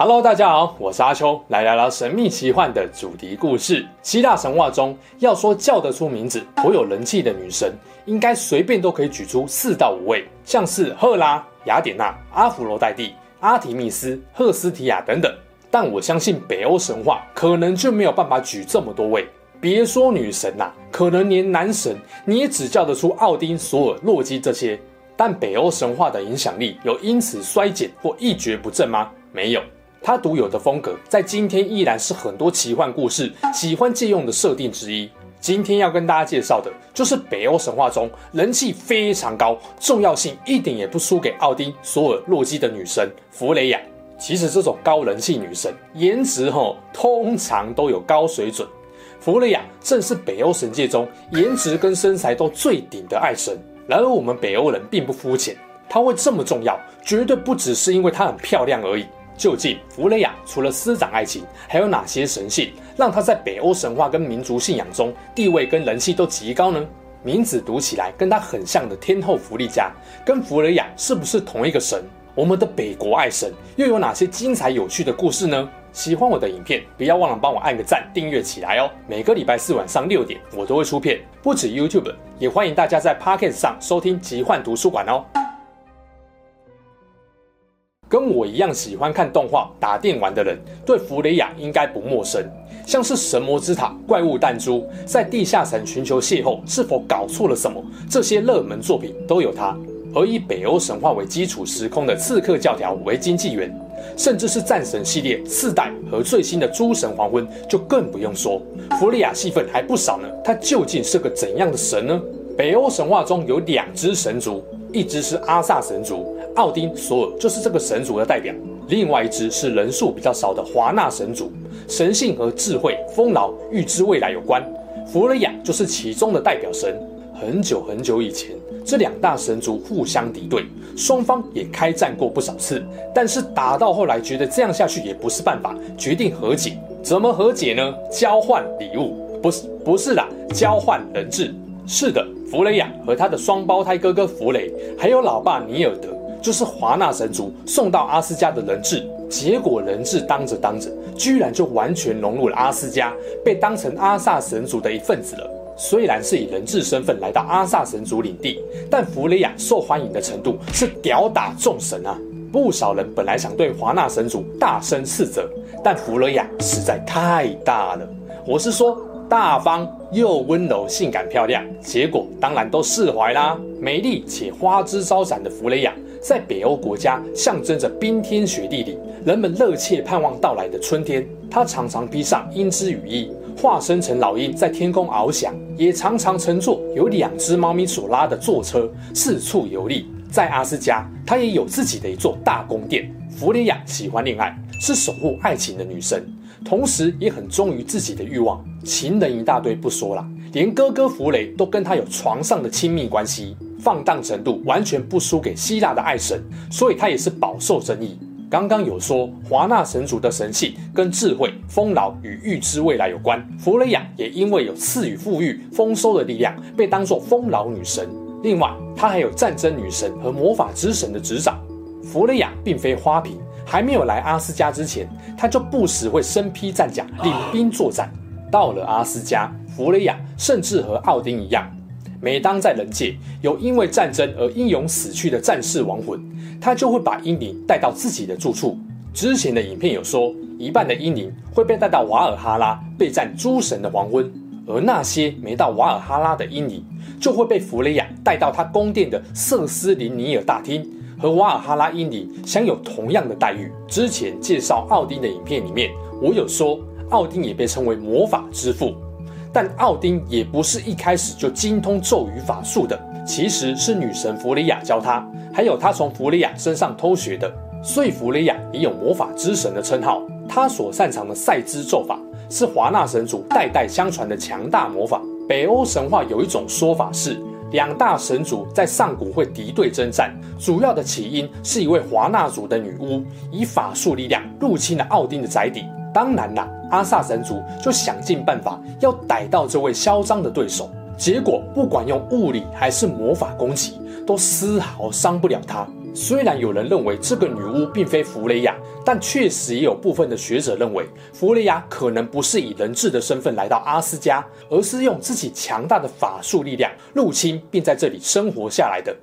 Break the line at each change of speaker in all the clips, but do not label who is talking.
Hello，大家好，我是阿秋，来聊聊神秘奇幻的主题故事。希腊神话中，要说叫得出名字、颇有人气的女神，应该随便都可以举出四到五位，像是赫拉、雅典娜、阿弗罗黛蒂、阿提密斯、赫斯提亚等等。但我相信北欧神话可能就没有办法举这么多位。别说女神呐、啊，可能连男神你也只叫得出奥丁、索尔、洛基这些。但北欧神话的影响力有因此衰减或一蹶不振吗？没有。它独有的风格，在今天依然是很多奇幻故事喜欢借用的设定之一。今天要跟大家介绍的，就是北欧神话中人气非常高、重要性一点也不输给奥丁、索尔、洛基的女神弗雷亚。其实这种高人气女神，颜值吼通常都有高水准。弗雷亚正是北欧神界中颜值跟身材都最顶的爱神。然而我们北欧人并不肤浅，她会这么重要，绝对不只是因为她很漂亮而已。究竟弗雷亚除了师长爱情，还有哪些神性让她在北欧神话跟民族信仰中地位跟人气都极高呢？名字读起来跟她很像的天后弗利嘉，跟弗雷亚是不是同一个神？我们的北国爱神又有哪些精彩有趣的故事呢？喜欢我的影片，不要忘了帮我按个赞，订阅起来哦！每个礼拜四晚上六点，我都会出片，不止 YouTube，也欢迎大家在 Podcast 上收听奇幻图书馆哦。跟我一样喜欢看动画、打电玩的人，对弗雷亚应该不陌生。像是神魔之塔、怪物弹珠，在地下城寻求邂逅，是否搞错了什么？这些热门作品都有他。而以北欧神话为基础时空的刺客教条为经纪人，甚至是战神系列四代和最新的诸神黄昏，就更不用说。弗雷亚戏份还不少呢。他究竟是个怎样的神呢？北欧神话中有两只神族，一只是阿萨神族。奥丁、索尔就是这个神族的代表，另外一只是人数比较少的华纳神族，神性和智慧、丰饶、预知未来有关。弗雷亚就是其中的代表神。很久很久以前，这两大神族互相敌对，双方也开战过不少次，但是打到后来觉得这样下去也不是办法，决定和解。怎么和解呢？交换礼物？不是，不是啦，交换人质。是的，弗雷亚和他的双胞胎哥哥弗雷，还有老爸尼尔德。就是华纳神族送到阿斯加的人质，结果人质当着当着，居然就完全融入了阿斯加，被当成阿萨神族的一份子了。虽然是以人质身份来到阿萨神族领地，但弗雷亚受欢迎的程度是吊打众神啊！不少人本来想对华纳神族大声斥责，但弗雷亚实在太大了。我是说，大方又温柔、性感、漂亮，结果当然都释怀啦。美丽且花枝招展的弗雷亚。在北欧国家，象征着冰天雪地里人们热切盼望到来的春天。他常常披上鹰之羽翼，化身成老鹰在天空翱翔，也常常乘坐由两只猫咪所拉的坐车四处游历。在阿斯加，他也有自己的一座大宫殿。弗雷亚喜欢恋爱，是守护爱情的女神，同时也很忠于自己的欲望。情人一大堆不说了，连哥哥弗雷都跟他有床上的亲密关系。放荡程度完全不输给希腊的爱神，所以他也是饱受争议。刚刚有说华纳神族的神性跟智慧、丰饶与预知未来有关，弗雷亚也因为有赐予富裕、丰收的力量，被当作丰饶女神。另外，她还有战争女神和魔法之神的执掌。弗雷亚并非花瓶，还没有来阿斯加之前，她就不时会身披战甲，领兵作战。到了阿斯加，弗雷亚甚至和奥丁一样。每当在人界有因为战争而英勇死去的战士亡魂，他就会把英灵带到自己的住处。之前的影片有说，一半的英灵会被带到瓦尔哈拉备战诸神的黄昏，而那些没到瓦尔哈拉的英灵，就会被弗雷亚带到他宫殿的瑟斯林尼尔大厅，和瓦尔哈拉英灵享有同样的待遇。之前介绍奥丁的影片里面，我有说奥丁也被称为魔法之父。但奥丁也不是一开始就精通咒语法术的，其实是女神弗雷亚教他，还有他从弗雷亚身上偷学的，所以弗雷亚也有魔法之神的称号。他所擅长的赛兹咒法是华纳神族代代相传的强大魔法。北欧神话有一种说法是，两大神族在上古会敌对征战，主要的起因是一位华纳族的女巫以法术力量入侵了奥丁的宅邸。当然啦，阿萨神族就想尽办法要逮到这位嚣张的对手，结果不管用物理还是魔法攻击，都丝毫伤不了他。虽然有人认为这个女巫并非弗雷雅，但确实也有部分的学者认为，弗雷雅可能不是以人质的身份来到阿斯加，而是用自己强大的法术力量入侵，并在这里生活下来的。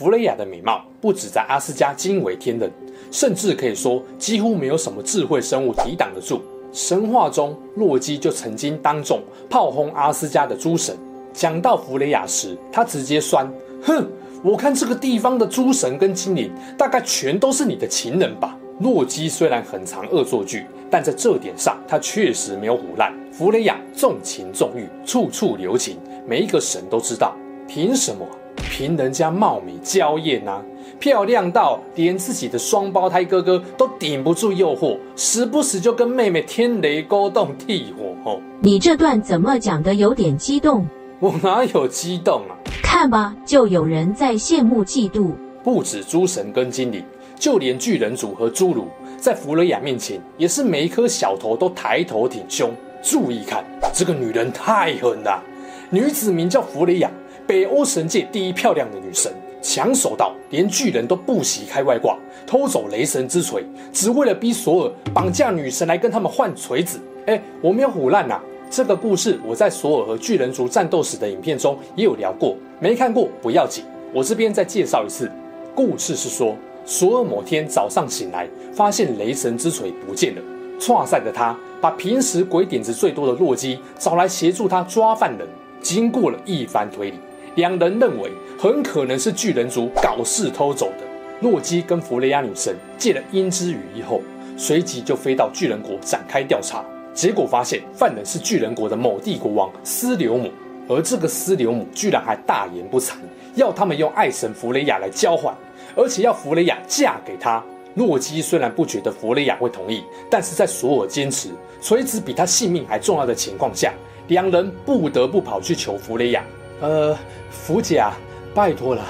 弗雷雅的美貌不止在阿斯加惊为天人，甚至可以说几乎没有什么智慧生物抵挡得住。神话中，洛基就曾经当众炮轰阿斯加的诸神。讲到弗雷雅时，他直接酸。哼，我看这个地方的诸神跟精灵，大概全都是你的情人吧？洛基虽然很常恶作剧，但在这点上他确实没有唬烂。弗雷雅重情重欲，处处留情，每一个神都知道。凭什么？凭人家貌美娇艳啊，漂亮到连自己的双胞胎哥哥都顶不住诱惑，时不时就跟妹妹天雷勾动地火。哦，
你这段怎么讲的有点激动？
我哪有激动啊？
看吧，就有人在羡慕嫉妒。
不止诸神跟精灵，就连巨人族和侏儒，在弗雷雅面前，也是每一颗小头都抬头挺胸。注意看，这个女人太狠了。女子名叫弗雷雅，北欧神界第一漂亮的女神，抢手到连巨人都不惜开外挂，偷走雷神之锤，只为了逼索尔绑架女神来跟他们换锤子。哎，我没有唬烂呐。这个故事我在索尔和巨人族战斗时的影片中也有聊过，没看过不要紧，我这边再介绍一次。故事是说，索尔某天早上醒来，发现雷神之锤不见了。挫赛的他把平时鬼点子最多的洛基找来协助他抓犯人。经过了一番推理，两人认为很可能是巨人族搞事偷走的。洛基跟弗雷亚女神借了鹰之羽翼后，随即就飞到巨人国展开调查。结果发现犯人是巨人国的某地国王斯留姆，而这个斯留姆居然还大言不惭，要他们用爱神弗雷雅来交换，而且要弗雷雅嫁给他。洛基虽然不觉得弗雷雅会同意，但是在索尔坚持锤子比他性命还重要的情况下，两人不得不跑去求弗雷亚。呃，福姐啊，拜托了，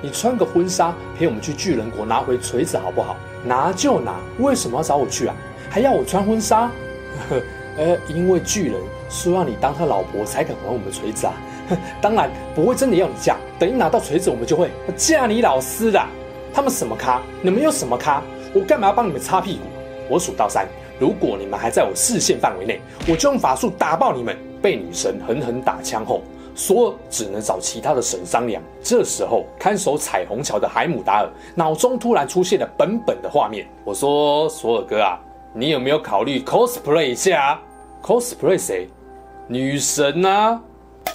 你穿个婚纱陪我们去巨人国拿回锤子好不好？拿就拿，为什么要找我去啊？还要我穿婚纱？呵，呃，因为巨人说让你当他老婆才肯还我们锤子啊，当然不会真的要你嫁。等一拿到锤子，我们就会嫁你老师的。他们什么咖？你们又什么咖？我干嘛要帮你们擦屁股？我数到三，如果你们还在我视线范围内，我就用法术打爆你们。被女神狠狠打枪后，索尔只能找其他的神商量。这时候，看守彩虹桥的海姆达尔脑中突然出现了本本的画面。我说：“索尔哥啊。”你有没有考虑 cosplay 一下？cosplay 谁？女神啊！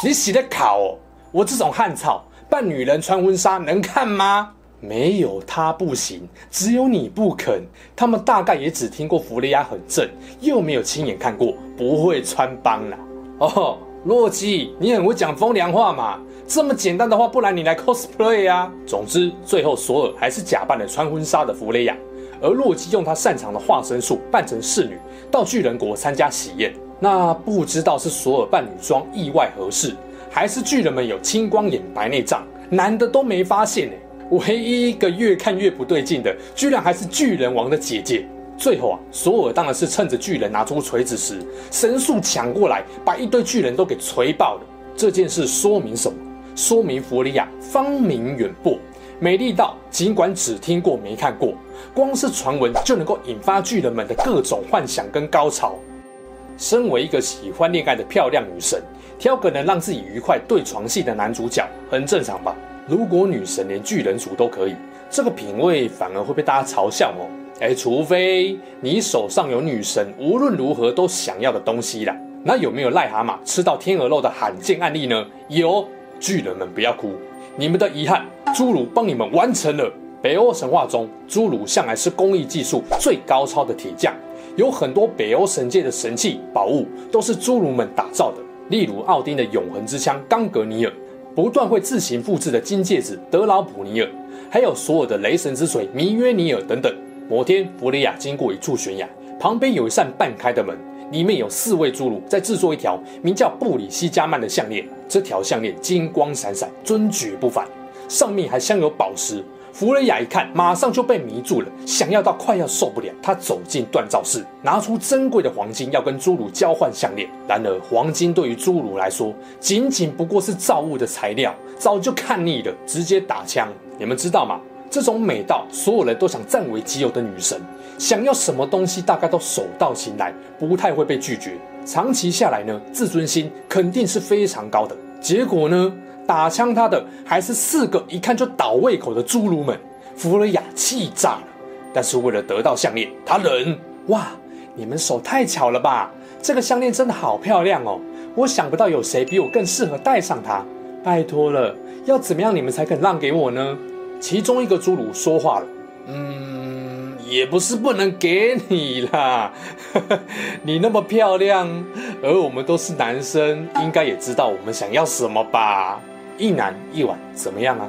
你洗的考哦！我这种汉草扮女人穿婚纱能看吗？没有他不行，只有你不肯。他们大概也只听过弗雷亚很正，又没有亲眼看过，不会穿帮啦。哦，洛基，你很会讲风凉话嘛？这么简单的话，不然你来 cosplay 啊？总之，最后索尔还是假扮了穿婚纱的弗雷雅。而洛基用他擅长的化身术扮成侍女，到巨人国参加喜宴。那不知道是索尔扮女装意外合适，还是巨人们有青光眼白内障，男的都没发现呢。唯一一个越看越不对劲的，居然还是巨人王的姐姐。最后啊，索尔当然是趁着巨人拿出锤子时，神速抢过来，把一堆巨人都给锤爆了。这件事说明什么？说明弗雷雅芳名远播。美丽到尽管只听过没看过，光是传闻就能够引发巨人们的各种幻想跟高潮。身为一个喜欢恋爱的漂亮女神，挑个能让自己愉快对床戏的男主角，很正常吧？如果女神连巨人族都可以，这个品味反而会被大家嘲笑哦。哎，除非你手上有女神无论如何都想要的东西啦。那有没有癞蛤蟆吃到天鹅肉的罕见案例呢？有，巨人们不要哭。你们的遗憾，侏儒帮你们完成了。北欧神话中，侏儒向来是工艺技术最高超的铁匠，有很多北欧神界的神器宝物都是侏儒们打造的。例如奥丁的永恒之枪冈格尼尔，不断会自行复制的金戒指德劳普尼尔，还有所有的雷神之锤弥约尼尔等等。某天，弗雷雅经过一处悬崖，旁边有一扇半开的门，里面有四位侏儒在制作一条名叫布里西加曼的项链。这条项链金光闪闪，尊爵不凡，上面还镶有宝石。弗雷雅一看，马上就被迷住了，想要到快要受不了。他走进锻造室，拿出珍贵的黄金，要跟侏儒交换项链。然而，黄金对于侏儒来说，仅仅不过是造物的材料，早就看腻了，直接打枪。你们知道吗？这种美到所有人都想占为己有的女神，想要什么东西大概都手到擒来，不太会被拒绝。长期下来呢，自尊心肯定是非常高的。结果呢，打枪他的还是四个一看就倒胃口的侏儒们。弗雷雅气炸了，但是为了得到项链，他忍。哇，你们手太巧了吧！这个项链真的好漂亮哦，我想不到有谁比我更适合戴上它。拜托了，要怎么样你们才肯让给我呢？其中一个侏儒说话了：“嗯，也不是不能给你啦，你那么漂亮，而我们都是男生，应该也知道我们想要什么吧？一男一晚怎么样啊？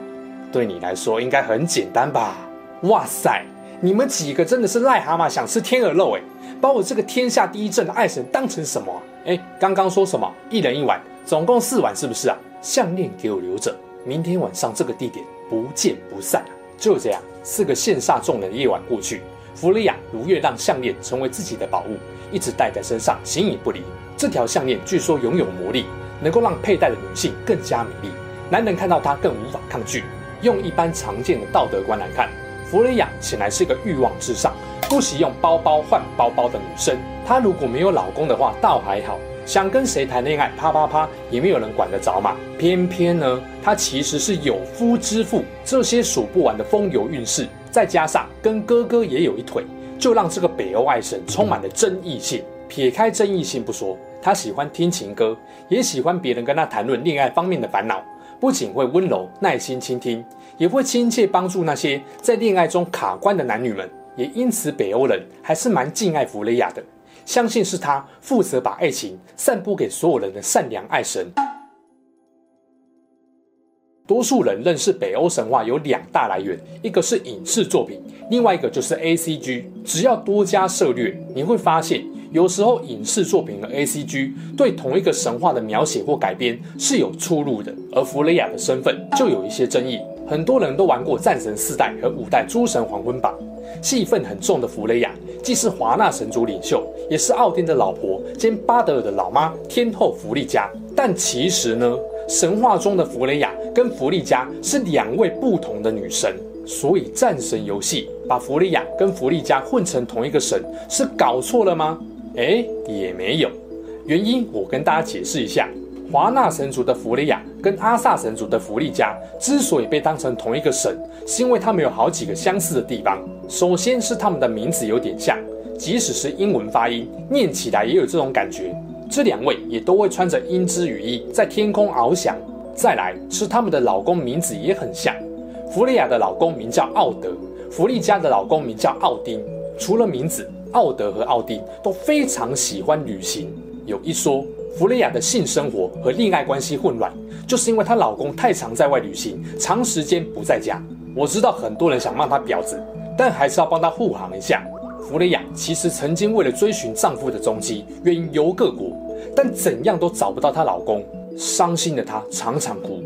对你来说应该很简单吧？哇塞，你们几个真的是癞蛤蟆想吃天鹅肉诶，把我这个天下第一正的爱神当成什么？哎，刚刚说什么？一人一碗，总共四碗是不是啊？项链给我留着，明天晚上这个地点。”不见不散！就这样，四个羡煞众人的夜晚过去，弗雷雅如愿让项链成为自己的宝物，一直戴在身上，形影不离。这条项链据说拥有魔力，能够让佩戴的女性更加美丽，男人看到她更无法抗拒。用一般常见的道德观来看，弗雷雅显然是个欲望至上、不惜用包包换包包的女生。她如果没有老公的话，倒还好。想跟谁谈恋爱，啪啪啪，也没有人管得着嘛。偏偏呢，他其实是有夫之妇，这些数不完的风流韵事，再加上跟哥哥也有一腿，就让这个北欧爱神充满了争议性。撇开争议性不说，他喜欢听情歌，也喜欢别人跟他谈论恋爱方面的烦恼。不仅会温柔耐心倾听，也会亲切帮助那些在恋爱中卡关的男女们。也因此，北欧人还是蛮敬爱弗雷雅的。相信是他负责把爱情散播给所有人的善良爱神。多数人认识北欧神话有两大来源，一个是影视作品，另外一个就是 ACG。只要多加涉猎，你会发现，有时候影视作品和 ACG 对同一个神话的描写或改编是有出入的，而弗雷雅的身份就有一些争议。很多人都玩过《战神四代》和《五代诸神黄昏榜》。戏份很重的弗雷雅，既是华纳神族领袖，也是奥丁的老婆兼巴德尔的老妈天后弗利嘉。但其实呢，神话中的弗雷雅跟弗利嘉是两位不同的女神，所以战神游戏把弗雷雅跟弗利嘉混成同一个神，是搞错了吗？诶，也没有。原因我跟大家解释一下。华纳神族的弗雷雅跟阿萨神族的弗利加之所以被当成同一个神，是因为他们有好几个相似的地方。首先是他们的名字有点像，即使是英文发音，念起来也有这种感觉。这两位也都会穿着鹰织羽衣，在天空翱翔。再来是他们的老公名字也很像，弗雷雅的老公名叫奥德，弗利加的老公名叫奥丁。除了名字，奥德和奥丁都非常喜欢旅行。有一说。弗雷雅的性生活和恋爱关系混乱，就是因为她老公太常在外旅行，长时间不在家。我知道很多人想骂她婊子，但还是要帮她护航一下。弗雷雅其实曾经为了追寻丈夫的踪迹，远游各国，但怎样都找不到她老公。伤心的她常常哭。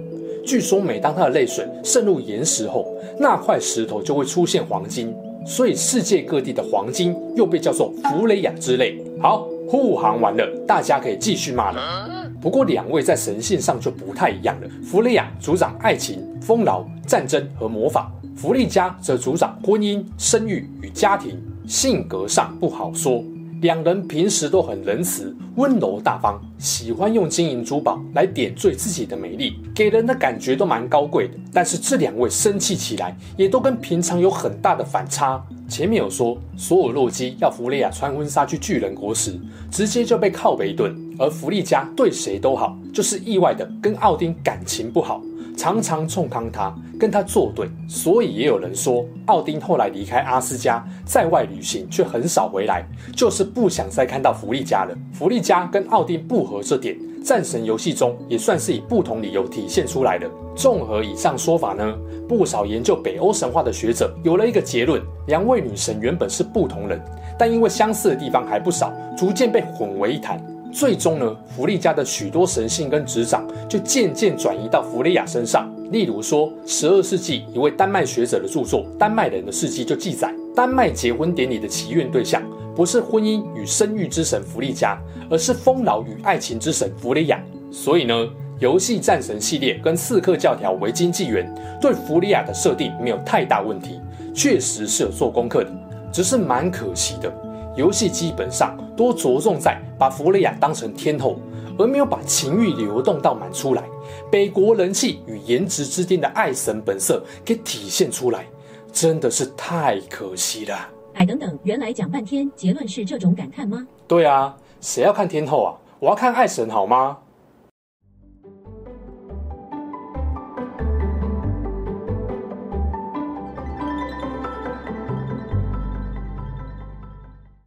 据说每当她的泪水渗入岩石后，那块石头就会出现黄金，所以世界各地的黄金又被叫做弗雷雅之泪。好。护航完了，大家可以继续骂了。不过两位在神性上就不太一样了。弗利亚主掌爱情、丰饶、战争和魔法，弗利嘉则主掌婚姻、生育与家庭。性格上不好说。两人平时都很仁慈、温柔大方，喜欢用金银珠宝来点缀自己的美丽，给人的感觉都蛮高贵的。但是这两位生气起来，也都跟平常有很大的反差。前面有说，索尔洛基要弗雷雅穿婚纱去巨人国时，直接就被靠北一顿；而弗利嘉对谁都好，就是意外的跟奥丁感情不好。常常冲康他，跟他作对，所以也有人说，奥丁后来离开阿斯加，在外旅行却很少回来，就是不想再看到弗利嘉了。弗利嘉跟奥丁不合这点，战神游戏中也算是以不同理由体现出来的。综合以上说法呢，不少研究北欧神话的学者有了一个结论：两位女神原本是不同人，但因为相似的地方还不少，逐渐被混为一谈。最终呢，弗利嘉的许多神性跟执掌就渐渐转移到弗雷雅身上。例如说，十二世纪一位丹麦学者的著作《丹麦人的事迹》就记载，丹麦结婚典礼的祈愿对象不是婚姻与生育之神弗利嘉，而是丰饶与爱情之神弗雷雅。所以呢，游戏战神系列跟刺客教条维京纪元对弗雷亚的设定没有太大问题，确实是有做功课的，只是蛮可惜的。游戏基本上都着重在把弗雷亚当成天后，而没有把情欲流动到满出来，北国人气与颜值之间的爱神本色给体现出来，真的是太可惜了。
哎，等等，原来讲半天，结论是这种感叹吗？
对啊，谁要看天后啊？我要看爱神好吗？